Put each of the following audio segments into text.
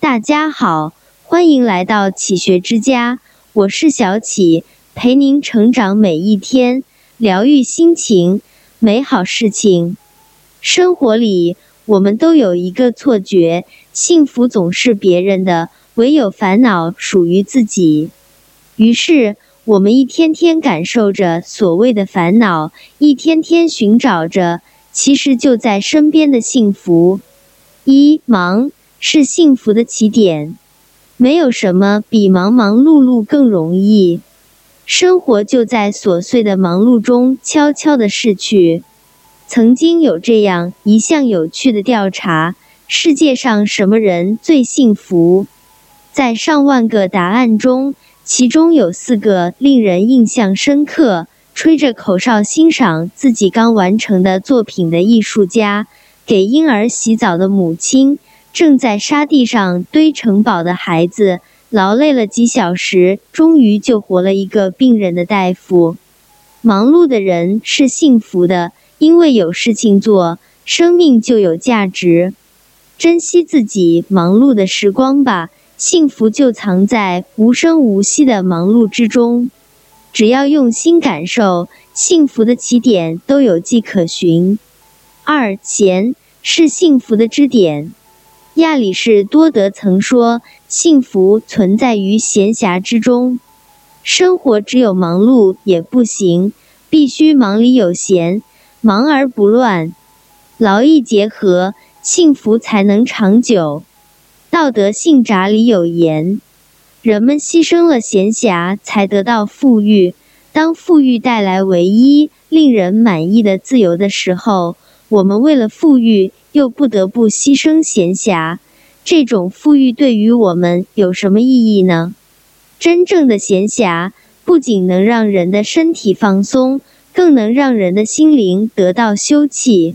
大家好，欢迎来到启学之家，我是小启，陪您成长每一天，疗愈心情，美好事情。生活里，我们都有一个错觉，幸福总是别人的，唯有烦恼属于自己。于是，我们一天天感受着所谓的烦恼，一天天寻找着其实就在身边的幸福。一忙。是幸福的起点，没有什么比忙忙碌碌更容易。生活就在琐碎的忙碌中悄悄的逝去。曾经有这样一项有趣的调查：世界上什么人最幸福？在上万个答案中，其中有四个令人印象深刻：吹着口哨欣赏自己刚完成的作品的艺术家，给婴儿洗澡的母亲。正在沙地上堆城堡的孩子，劳累了几小时，终于救活了一个病人的大夫。忙碌的人是幸福的，因为有事情做，生命就有价值。珍惜自己忙碌的时光吧，幸福就藏在无声无息的忙碌之中。只要用心感受，幸福的起点都有迹可循。二钱是幸福的支点。亚里士多德曾说：“幸福存在于闲暇之中。生活只有忙碌也不行，必须忙里有闲，忙而不乱，劳逸结合，幸福才能长久。”《道德性札》里有言：“人们牺牲了闲暇，才得到富裕。当富裕带来唯一令人满意的自由的时候，我们为了富裕。”又不得不牺牲闲暇，这种富裕对于我们有什么意义呢？真正的闲暇不仅能让人的身体放松，更能让人的心灵得到休憩。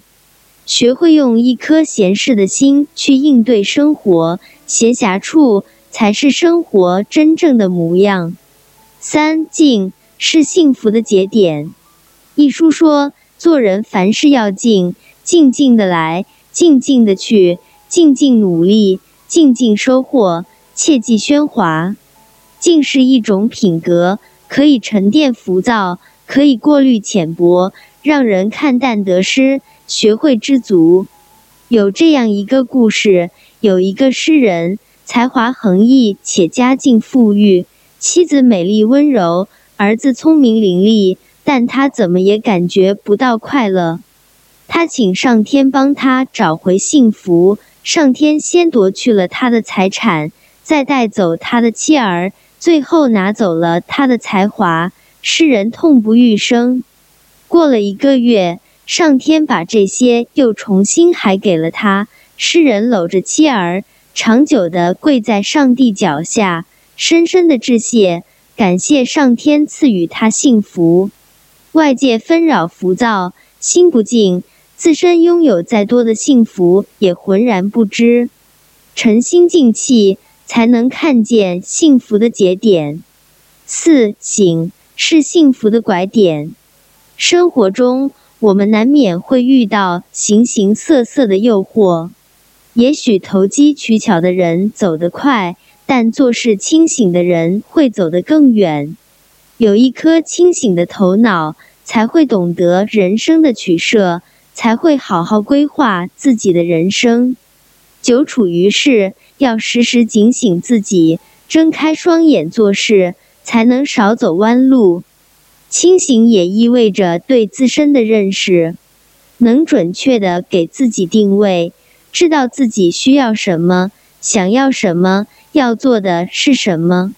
学会用一颗闲适的心去应对生活，闲暇处才是生活真正的模样。三静是幸福的节点。一书说，做人凡事要静，静静的来。静静的去，静静努力，静静收获，切忌喧哗。静是一种品格，可以沉淀浮躁，可以过滤浅薄，让人看淡得失，学会知足。有这样一个故事：有一个诗人，才华横溢且家境富裕，妻子美丽温柔，儿子聪明伶俐，但他怎么也感觉不到快乐。他请上天帮他找回幸福，上天先夺去了他的财产，再带走他的妻儿，最后拿走了他的才华。诗人痛不欲生。过了一个月，上天把这些又重新还给了他。诗人搂着妻儿，长久地跪在上帝脚下，深深的致谢，感谢上天赐予他幸福。外界纷扰浮躁，心不静。自身拥有再多的幸福，也浑然不知。沉心静气，才能看见幸福的节点。四醒是幸福的拐点。生活中，我们难免会遇到形形色色的诱惑。也许投机取巧的人走得快，但做事清醒的人会走得更远。有一颗清醒的头脑，才会懂得人生的取舍。才会好好规划自己的人生。久处于世，要时时警醒自己，睁开双眼做事，才能少走弯路。清醒也意味着对自身的认识，能准确的给自己定位，知道自己需要什么，想要什么，要做的是什么。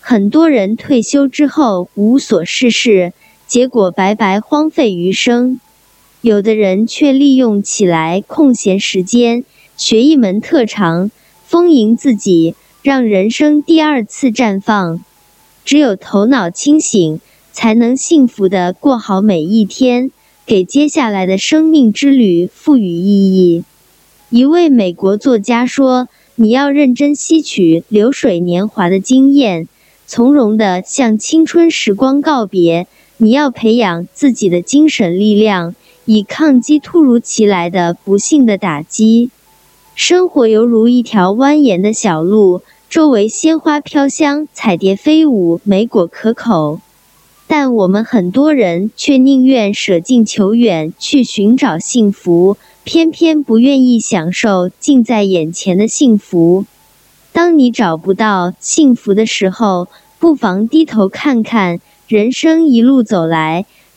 很多人退休之后无所事事，结果白白荒废余生。有的人却利用起来空闲时间，学一门特长，丰盈自己，让人生第二次绽放。只有头脑清醒，才能幸福的过好每一天，给接下来的生命之旅赋予意义。一位美国作家说：“你要认真吸取流水年华的经验，从容的向青春时光告别。你要培养自己的精神力量。”以抗击突如其来的不幸的打击。生活犹如一条蜿蜒的小路，周围鲜花飘香，彩蝶飞舞，莓果可口。但我们很多人却宁愿舍近求远去寻找幸福，偏偏不愿意享受近在眼前的幸福。当你找不到幸福的时候，不妨低头看看，人生一路走来，